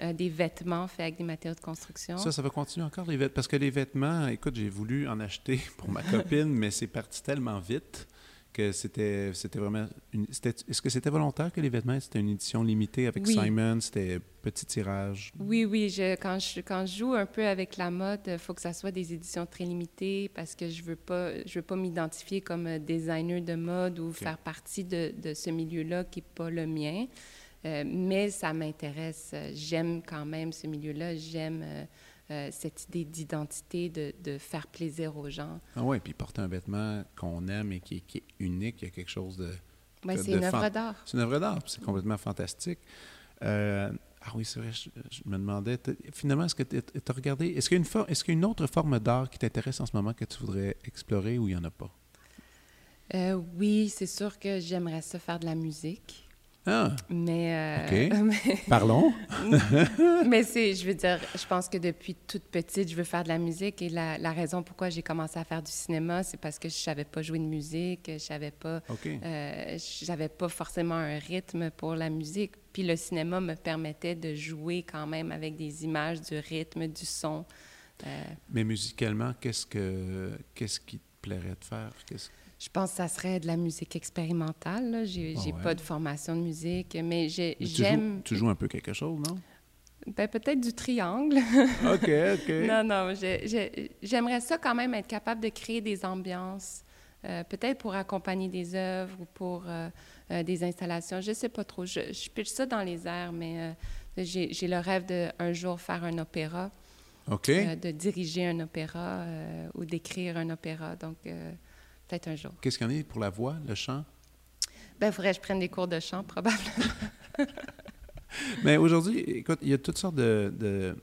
Euh, des vêtements faits avec des matériaux de construction. Ça, ça va continuer encore, les vêtements? Parce que les vêtements, écoute, j'ai voulu en acheter pour ma copine, mais c'est parti tellement vite que c'était vraiment... Est-ce que c'était volontaire que les vêtements, c'était une édition limitée avec Simon, c'était petit tirage? Oui, oui. Je, quand, je, quand je joue un peu avec la mode, il faut que ça soit des éditions très limitées parce que je ne veux pas, je veux pas m'identifier comme designer de mode ou faire partie de, de ce milieu-là qui n'est pas le mien. Euh, mais ça m'intéresse. J'aime quand même ce milieu-là. J'aime euh, euh, cette idée d'identité, de, de, faire plaisir aux gens. Ah oui, puis porter un vêtement qu'on aime et qui, est unique, il y a quelque chose de. Oui, c'est une œuvre d'art. C'est une œuvre d'art, c'est complètement fantastique. ah oui, c'est vrai, je, me demandais, finalement, est-ce que tu as regardé, est-ce qu'il y, est qu'il y, a une autre forme d'art qui t'intéresse en ce moment que tu voudrais explorer ou il n'y en a pas? oui, c'est sûr que j'aimerais ça faire de la musique. Ah. Mais, euh, Parlons. mais c'est, je veux dire, je pense que depuis toute petite, je veux faire de la musique et la, la raison pourquoi j'ai commencé à faire du cinéma, c'est parce que je savais pas jouer de musique, je savais pas, euh, j'avais pas forcément un rythme pour la musique. Puis le cinéma me permettait de jouer quand même avec des images, du rythme, du son. Euh. Mais musicalement, qu'est-ce que, qu'est-ce qui te plairait de faire? Qu'est-ce je pense que ça serait de la musique expérimentale. Je n'ai ah pas de formation de musique, mais j'aime... Tu, joues un peu quelque chose, non? Ben, peut-être du triangle. OK, OK. non, non, j'aimerais ça quand même être capable de créer des ambiances, euh, peut-être pour accompagner des œuvres ou pour euh, euh, des installations. Je ne sais pas trop. Je, je ça dans les airs, mais j'ai le rêve d'un jour faire un opéra. OK. de diriger un opéra ou d'écrire un opéra. Donc... Peut-être un jour. Qu'est-ce qu'il y en a pour la voix, le chant? Ben, il faudrait que je prenne des cours de chant, probablement. Mais aujourd'hui, écoute, il y a toutes sortes de, de,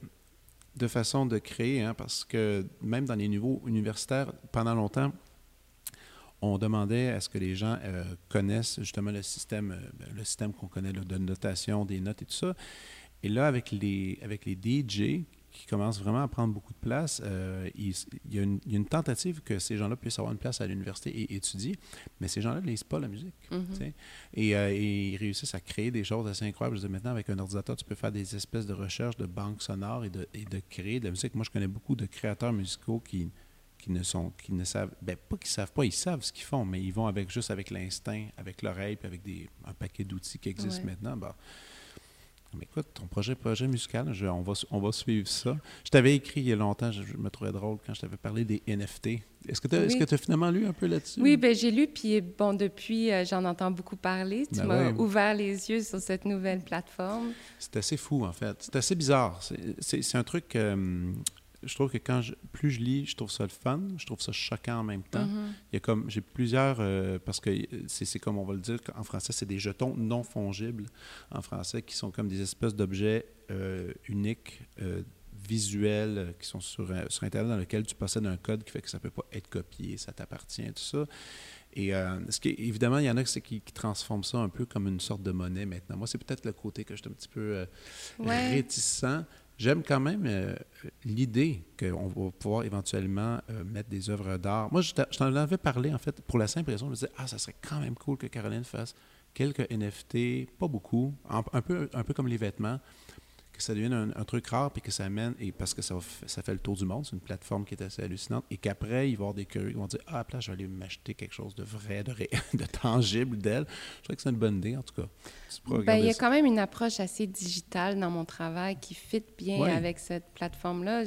de façons de créer, hein, parce que même dans les niveaux universitaires, pendant longtemps, on demandait à ce que les gens euh, connaissent justement le système, euh, ben, le système qu'on connaît de notation, des notes et tout ça. Et là, avec les, avec les DJ qui commence vraiment à prendre beaucoup de place. Euh, il, y a une, tentative que ces gens-là puissent avoir une place à l'université et étudier, mais ces gens-là ne lisent pas la musique. Mm-hmm. Euh, et, ils réussissent à créer des choses assez incroyables. Je maintenant, avec un ordinateur, tu peux faire des espèces de recherches de banques sonores et de, et de créer de la musique. Moi, je connais beaucoup de créateurs musicaux qui, qui ne sont qui ne savent ben pas qu'ils savent pas ils savent ce qu'ils font mais ils vont avec juste avec l'instinct avec l'oreille puis avec des un paquet d'outils qui existent maintenant bah, écoute, ton projet, projet musical, on, va, on va suivre ça. Je t'avais écrit il y a longtemps, je, me trouvais drôle quand je t'avais parlé des NFT. Est-ce que tu as, finalement lu un peu là-dessus? Oui, ben j'ai lu, puis bon, depuis, euh, j'en entends beaucoup parler. Tu ben m'as ouvert les yeux sur cette nouvelle plateforme. C'est assez fou, en fait. C'est assez bizarre. C'est un truc... Euh, je trouve que quand je, plus je lis, je trouve ça le fun, je trouve ça choquant en même temps. Mm-hmm. Il y a comme j'ai plusieurs euh, parce que c'est comme on va le dire en français, c'est des jetons non fongibles en français qui sont comme des espèces d'objets euh, uniques. Euh, visuels qui sont sur, sur Internet dans lesquels tu possèdes un code qui fait que ça ne peut pas être copié, ça t'appartient, tout ça. Et ce qui, évidemment, il y en a qui, qui, transforment ça un peu comme une sorte de monnaie maintenant. Moi, c'est peut-être le côté que je suis un petit peu réticent. J'aime quand même euh, l'idée qu'on va pouvoir éventuellement euh, mettre des œuvres d'art. Moi, je t'en avais parlé, en fait, pour la simple raison, je me disais, ah, ça serait quand même cool que Caroline fasse quelques NFT, pas beaucoup, un, peu, un peu comme les vêtements, que ça devienne un, truc rare, puis que ça amène, et parce que ça, ça fait le tour du monde, c'est une plateforme qui est assez hallucinante, et qu'après, ils vont avoir des curieux qui vont dire Ah, là, je vais aller m'acheter quelque chose de vrai, de, de tangible d'elle. Je crois que c'est une bonne idée, en tout cas. Ben, il y a quand même une approche assez digitale dans mon travail qui fit bien avec cette plateforme-là.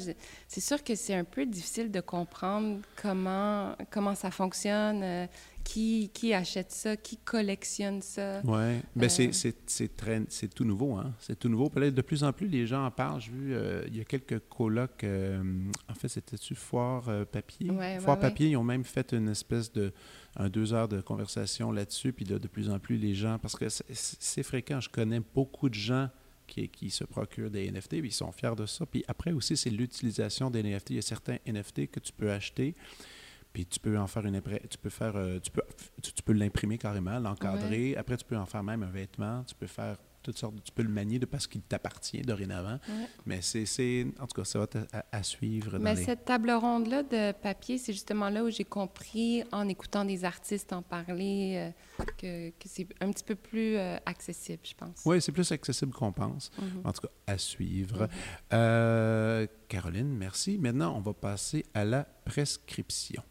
C'est sûr que c'est un peu difficile de comprendre comment, comment ça fonctionne. Euh, qui, qui achète ça, qui collectionne ça. Oui, ben euh... c'est tout nouveau. Hein? C'est tout nouveau. De plus en plus, les gens en parlent. J'ai vu, euh, il y a quelques colloques, euh, en fait, c'était-tu Foire Papier? foire Papier, ils ont même fait une espèce de un deux heures de conversation là-dessus. Puis là, de plus en plus, les gens, parce que c'est fréquent, je connais beaucoup de gens qui, qui, se procurent des NFT, puis ils sont fiers de ça. Puis après aussi, c'est l'utilisation des NFT. Il y a certains NFT que tu peux acheter puis tu peux en faire une tu peux faire euh, tu peux tu, peux l'imprimer carrément, l'encadrer. Après tu peux en faire même un vêtement, tu peux faire toutes sortes tu peux le manier de parce qu'il t'appartient dorénavant. Mais c'est en tout cas ça va à, suivre Mais cette table ronde là de papier, c'est justement là où j'ai compris en écoutant des artistes en parler euh, que, que c'est un petit peu plus euh, accessible, je pense. Oui, c'est plus accessible qu'on pense. Mm-hmm. En tout cas, à suivre. Mm-hmm. Caroline, merci. Maintenant, on va passer à la prescription.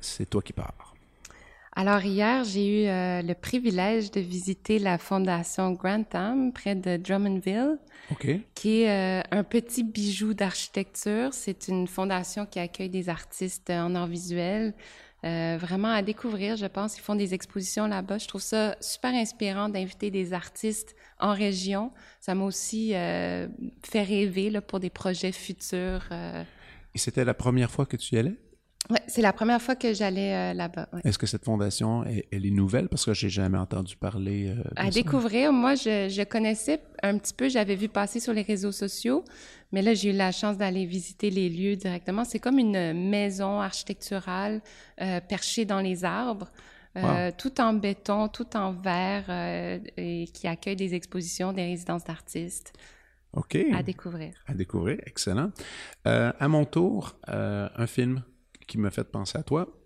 C'est toi qui pars. Alors hier, j'ai eu euh, le privilège de visiter la fondation Grantham près de Drummondville, qui est euh, un petit bijou d'architecture. C'est une fondation qui accueille des artistes en art visuel, euh, vraiment à découvrir, je pense. Ils font des expositions là-bas. Je trouve ça super inspirant d'inviter des artistes en région. Ça m'a aussi fait rêver là, pour des projets futurs. Et c'était la première fois que tu y allais? Oui, c'est la première fois que j'allais euh, là-bas. Est-ce que cette fondation, elle, est nouvelle? Parce que j'ai jamais entendu parler. Euh, à découvrir, moi, je, je, connaissais un petit peu, j'avais vu passer sur les réseaux sociaux, mais là, j'ai eu la chance d'aller visiter les lieux directement. C'est comme une maison architecturale euh, perchée dans les arbres. tout en béton, tout en verre, et qui accueille des expositions, des résidences d'artistes. OK. À découvrir. À découvrir, excellent. Euh, à mon tour, euh, un film qui m'a fait penser à toi.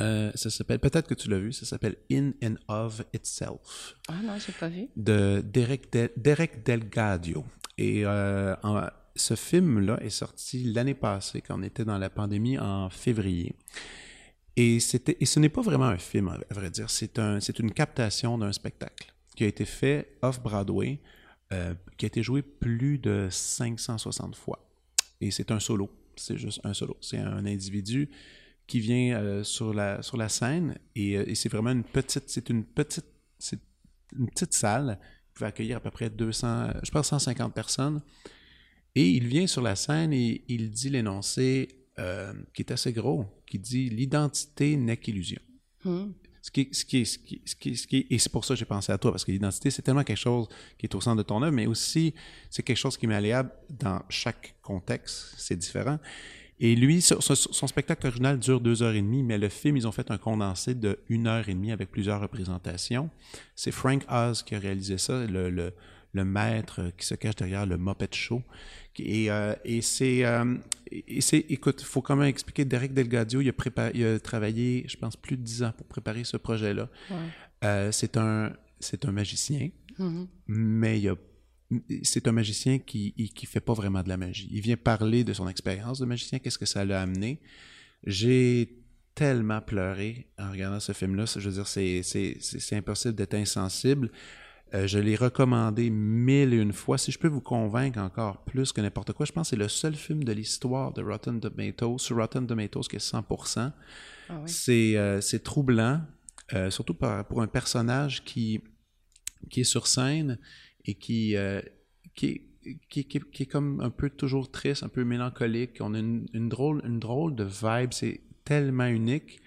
Euh, ça s'appelle, peut-être que tu l'as vu, ça s'appelle In and of Itself. Ah non, j'ai pas vu. De Derek, Derek Delgadio. Et ce film-là est sorti l'année passée, quand on était dans la pandémie, en février. Et, c'était, et ce n'est pas vraiment un film, à vrai dire. C'est, un, c'est une captation d'un spectacle qui a été fait off-Broadway euh, qui a été joué plus de 560 fois. Et c'est un solo. C'est juste un solo. C'est un individu qui vient euh, sur, la, sur la scène et, euh, et c'est vraiment une petite, c'est une petite, c'est une petite salle qui va accueillir à peu près 200, je pense 150 personnes. Et il vient sur la scène et il dit l'énoncé qui est assez gros, qui dit l'identité n'est qu'illusion. Hmm. Et c'est pour ça que j'ai pensé à toi, parce que l'identité, c'est tellement quelque chose qui est au centre de ton œuvre, mais aussi, c'est quelque chose qui est malléable dans chaque contexte, c'est différent. Et lui, son, spectacle original dure deux heures et demie, mais le film, ils ont fait un condensé de une heure et demie avec plusieurs représentations. C'est Frank Oz qui a réalisé ça, le maître qui se cache derrière le Muppet Show. Et, euh, et c'est, euh, écoute, il faut quand même expliquer, Derek Delgadio, il a, préparé, il a travaillé, je pense, plus de dix ans pour préparer ce projet-là. Euh, c'est un, c'est un magicien, mm-hmm. mais il a c'est un magicien qui qui fait pas vraiment de la magie. Il vient parler de son expérience de magicien, qu'est-ce que ça l'a amené. J'ai tellement pleuré en regardant ce film-là. Je veux dire, c'est impossible d'être insensible. Euh, je l'ai recommandé mille et une fois. Si je peux vous convaincre encore plus que n'importe quoi, je pense que c'est le seul film de l'histoire de Rotten Tomatoes, sur Rotten Tomatoes qui est 100%. Ah euh, c'est, troublant, euh, surtout pour un personnage qui, qui est sur scène et qui, qui, qui, qui, est comme un peu toujours triste, un peu mélancolique. On a une, une drôle, une drôle de vibe, c'est tellement unique.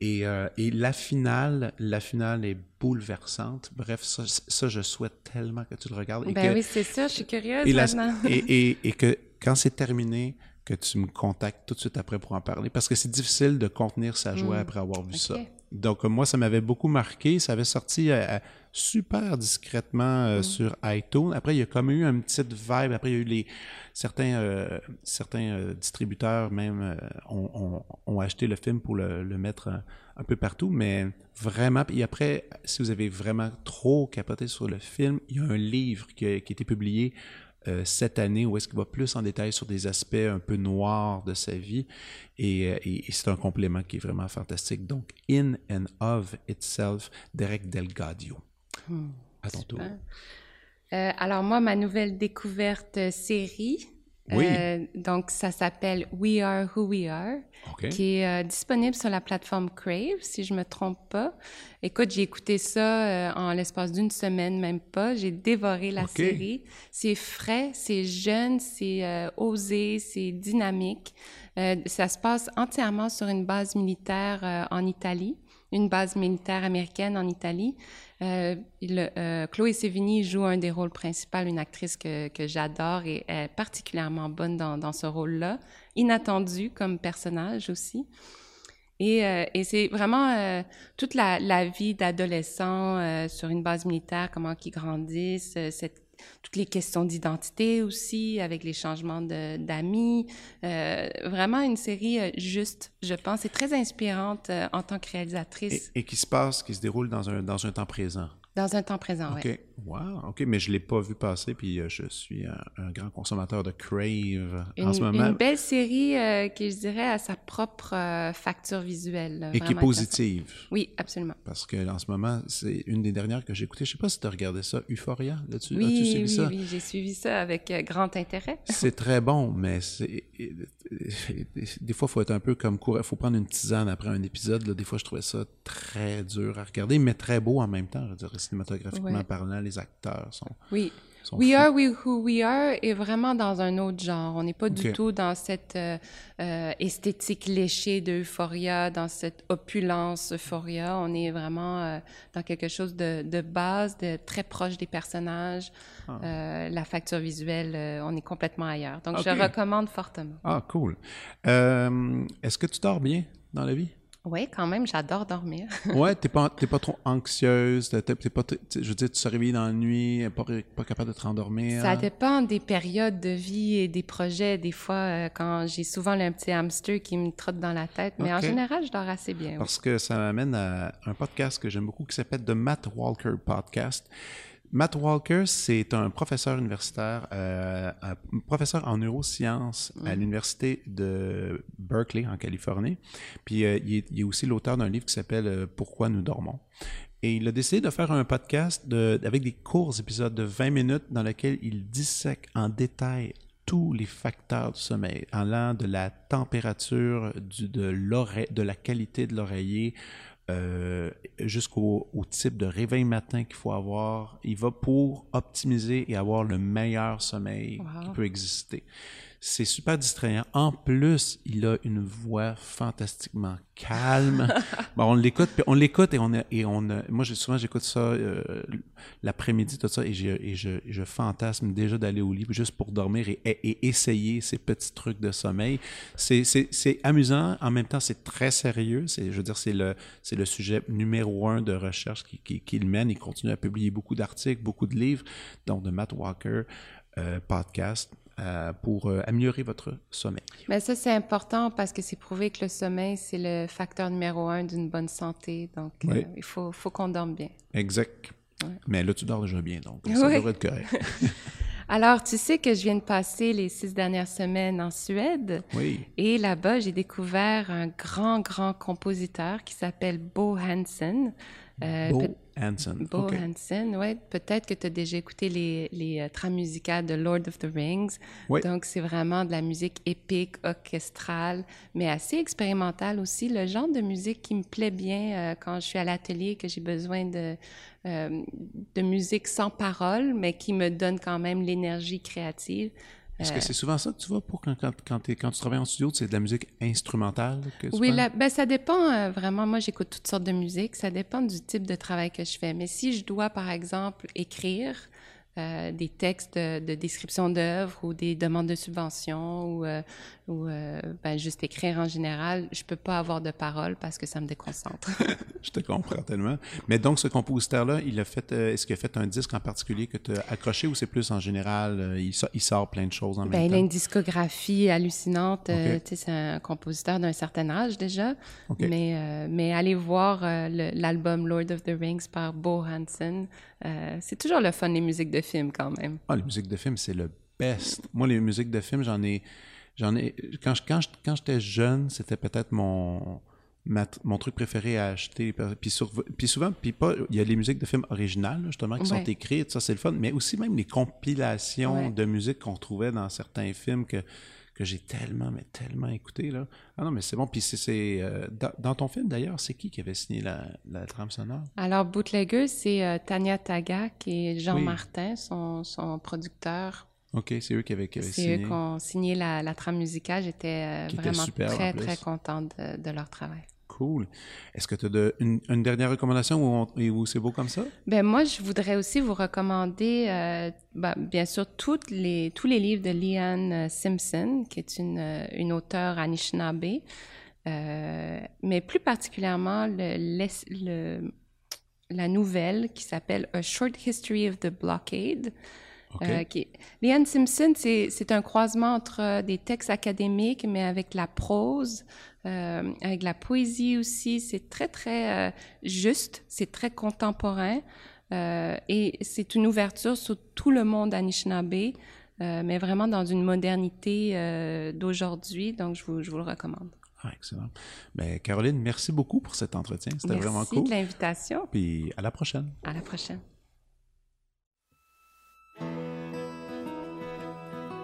Et, euh, et, la finale, la finale est bouleversante. Bref, ça, ça je souhaite tellement que tu le regardes. Et ben oui, c'est ça, je suis curieuse maintenant. et, et, et, que quand c'est terminé, que tu me contactes tout de suite après pour en parler, parce que c'est difficile de contenir sa joie mm. après avoir vu ça. Donc, moi, ça m'avait beaucoup marqué. Ça avait sorti euh, super discrètement euh, sur iTunes. Après, il y a comme eu une petite vibe. Après, il y a eu les certains euh, certains distributeurs même ont, ont, acheté le film pour le, le mettre un, peu partout. Mais vraiment, et après, si vous avez vraiment trop capoté sur le film, il y a un livre qui a, qui a été publié euh, cette année où est-ce qu'il va plus en détail sur des aspects un peu noirs de sa vie. Et, euh, c'est un complément qui est vraiment fantastique. Donc, In and of Itself, Derek Delgadio. Hmm, à tour. Euh, alors moi, ma nouvelle découverte série, oui. Euh, donc, ça s'appelle We Are Who We Are, qui est euh, disponible sur la plateforme Crave, si je me trompe pas. Écoute, j'ai écouté ça euh, en l'espace d'une semaine, même pas. J'ai dévoré la série. C'est frais, c'est jeune, c'est osé, c'est dynamique. ça se passe entièrement sur une base militaire en Italie, une base militaire américaine en Italie. Euh, euh, Chloé Sevigny joue un des rôles principaux, une actrice que, j'adore et est particulièrement bonne dans, ce rôle-là, inattendue comme personnage aussi. Et, euh, c'est vraiment toute la, vie d'adolescent sur une base militaire, comment ils grandissent, cette toutes les questions d'identité aussi, avec les changements d'amis. Euh, vraiment une série euh, juste, je pense, et très inspirante euh, en tant que réalisatrice. Et, et, qui se passe, qui se déroule dans un, dans un temps présent. Dans un temps présent, oui. Wow. OK, mais je ne l'ai pas vu passer, puis euh, je suis un, grand consommateur de Crave en ce moment. Une belle série euh, qui, je dirais, a sa propre euh, facture visuelle. Et qui est positive. Oui, absolument. Parce que en ce moment, c'est une des dernières que j'ai écoutées. Je ne sais pas si tu as regardé ça, Euphoria, là-dessus. Oui, suivi oui, ça? oui, j'ai suivi ça avec grand intérêt. c'est très bon, mais c'est des fois, il faut être un peu comme Il faut prendre une tisane après un épisode. Des fois, je trouvais ça très dur à regarder, mais très beau en même temps. Je dirais, cinématographiquement parlant, les acteurs sont. Oui. We Are Who We Are est vraiment dans un autre genre. On n'est pas du tout dans cette euh, euh, esthétique léchée d'euphoria, dans cette opulence euphoria. On est vraiment euh, dans quelque chose de, de, base, de très proche des personnages. Ah. la facture visuelle, on est complètement ailleurs. Donc, je recommande fortement. Ah, cool. Est-ce que tu dors bien dans la vie? Oui, quand même, j'adore dormir. ouais, t'es pas, pas trop anxieuse, t'es, pas, je veux dire, tu te réveilles dans la nuit, pas, pas capable de te rendormir. Ça dépend des périodes de vie et des projets. Des fois, euh, quand j'ai souvent un petit hamster qui me trotte dans la tête, mais en général, je dors assez bien. Parce que ça m'amène à un podcast que j'aime beaucoup qui s'appelle The Matt Walker Podcast. Matt Walker, c'est un professeur universitaire, euh, un professeur en neurosciences à mm. l'université de Berkeley en Californie. Puis euh, il, est, aussi l'auteur d'un livre qui s'appelle euh, Pourquoi nous dormons? Et il a décidé de faire un podcast de, avec des courts épisodes de 20 minutes dans lesquels il dissèque en détail tous les facteurs du sommeil, allant de la température, du, de, de la qualité de l'oreiller, euh, jusqu'au type de réveil matin qu'il faut avoir. Il va pour optimiser et avoir le meilleur sommeil qui peut exister. C'est super distrayant. En plus, il a une voix fantastiquement calme. bon, on l'écoute, on l'écoute et on a, et on moi souvent j'écoute ça euh, l'après-midi tout ça et, et je, je, fantasme déjà d'aller au lit juste pour dormir et, et, essayer ces petits trucs de sommeil. C'est amusant, en même temps c'est très sérieux. C'est je veux dire c'est le c'est le sujet numéro un de recherche qu'il qui, qui mène. Il continue à publier beaucoup d'articles, beaucoup de livres, donc de Matt Walker euh, podcast. Euh, pour euh, améliorer votre sommeil. Mais ça, c'est important parce que c'est prouvé que le sommeil, c'est le facteur numéro un d'une bonne santé. Donc, euh, il faut, faut qu'on dorme bien. Exact. Mais là, tu dors déjà bien, donc ça devrait être correct. Alors, tu sais que je viens de passer les six dernières semaines en Suède. Oui. Et là-bas, j'ai découvert un grand, grand compositeur qui s'appelle Bo Hansen. Bo Hansen. Bo Hansen, oui. Peut-être que tu as déjà écouté les, les euh, trames musicales de Lord of the Rings. Oui. Donc, c'est vraiment de la musique épique, orchestrale, mais assez expérimentale aussi. Le genre de musique qui me plaît bien euh, quand je suis à l'atelier, que j'ai besoin de, de musique sans parole, mais qui me donne quand même l'énergie créative. Est-ce que c'est souvent ça que tu vois pour quand, quand, quand, quand tu travailles en studio, c'est de la musique instrumentale? Que tu Oui, la- ben, ça dépend euh, vraiment. Moi, j'écoute toutes sortes de musique. Ça dépend du type de travail que je fais. Mais si je dois, par exemple, écrire euh, des textes de, de description d'œuvres ou des demandes de subventions ou, euh, ou euh, ben, juste écrire en général, je peux pas avoir de parole parce que ça me déconcentre. Je te comprends tellement. Mais donc, ce compositeur-là, il a fait, euh, est-ce qu'il a fait un disque en particulier que tu as accroché ou c'est plus en général, euh, il, sort, il sort plein de choses en Ben, même il a temps? une discographie hallucinante. c'est un compositeur d'un certain âge déjà. Mais, mais allez voir l'album Lord of the Rings par Bo Hansen. C'est toujours le fun, les musiques de films quand même. Ah, les musiques de films, c'est le best. Moi, les musiques de films, j'en ai, j'en ai. Quand je- quand je- quand j'étais jeune, c'était peut-être mon ma- mon truc préféré à acheter. Puis, sur- puis souvent, puis pas, il y a les musiques de films originales justement qui sont écrites, ça c'est le fun. Mais aussi même les compilations Ouais. de musique qu'on trouvait dans certains films que que j'ai tellement, mais tellement écouté là. Ah non, mais c'est bon. Puis c'est, euh, dans, dans ton film d'ailleurs, c'est qui qui avait signé la, la trame sonore? Alors, Bootlegger, c'est euh, Tania Tagak et Jean Oui. Martin, son, son producteur. Ok, c'est eux qui avaient, qui avaient C'est signé. eux qui ont signé la, la trame musicale. J'étais euh, vraiment très, très contente de, de leur travail. Cool. Est-ce que tu as une, une dernière recommandation où c'est beau comme ça? Ben moi, je voudrais aussi vous recommander, euh, ben, bien sûr, toutes les, tous les livres de Leanne euh, Simpson, qui est une, une auteure Anishinaabe, euh, mais plus particulièrement le, l'es- le- la nouvelle qui s'appelle A Short History of the Blockade. Euh, Leanne Simpson, c'est un croisement entre euh, des textes académiques, mais avec la prose, euh, avec la poésie aussi. C'est très, très euh, juste, c'est très contemporain. euh, et c'est une ouverture sur tout le monde Anishinaabe, mais vraiment dans une modernité d'aujourd'hui. Donc, je vous, je vous le recommande. Ah, excellent. Ben, Caroline, merci beaucoup pour cet entretien. C'était Merci vraiment cool. de l'invitation. Puis à la prochaine. À la prochaine.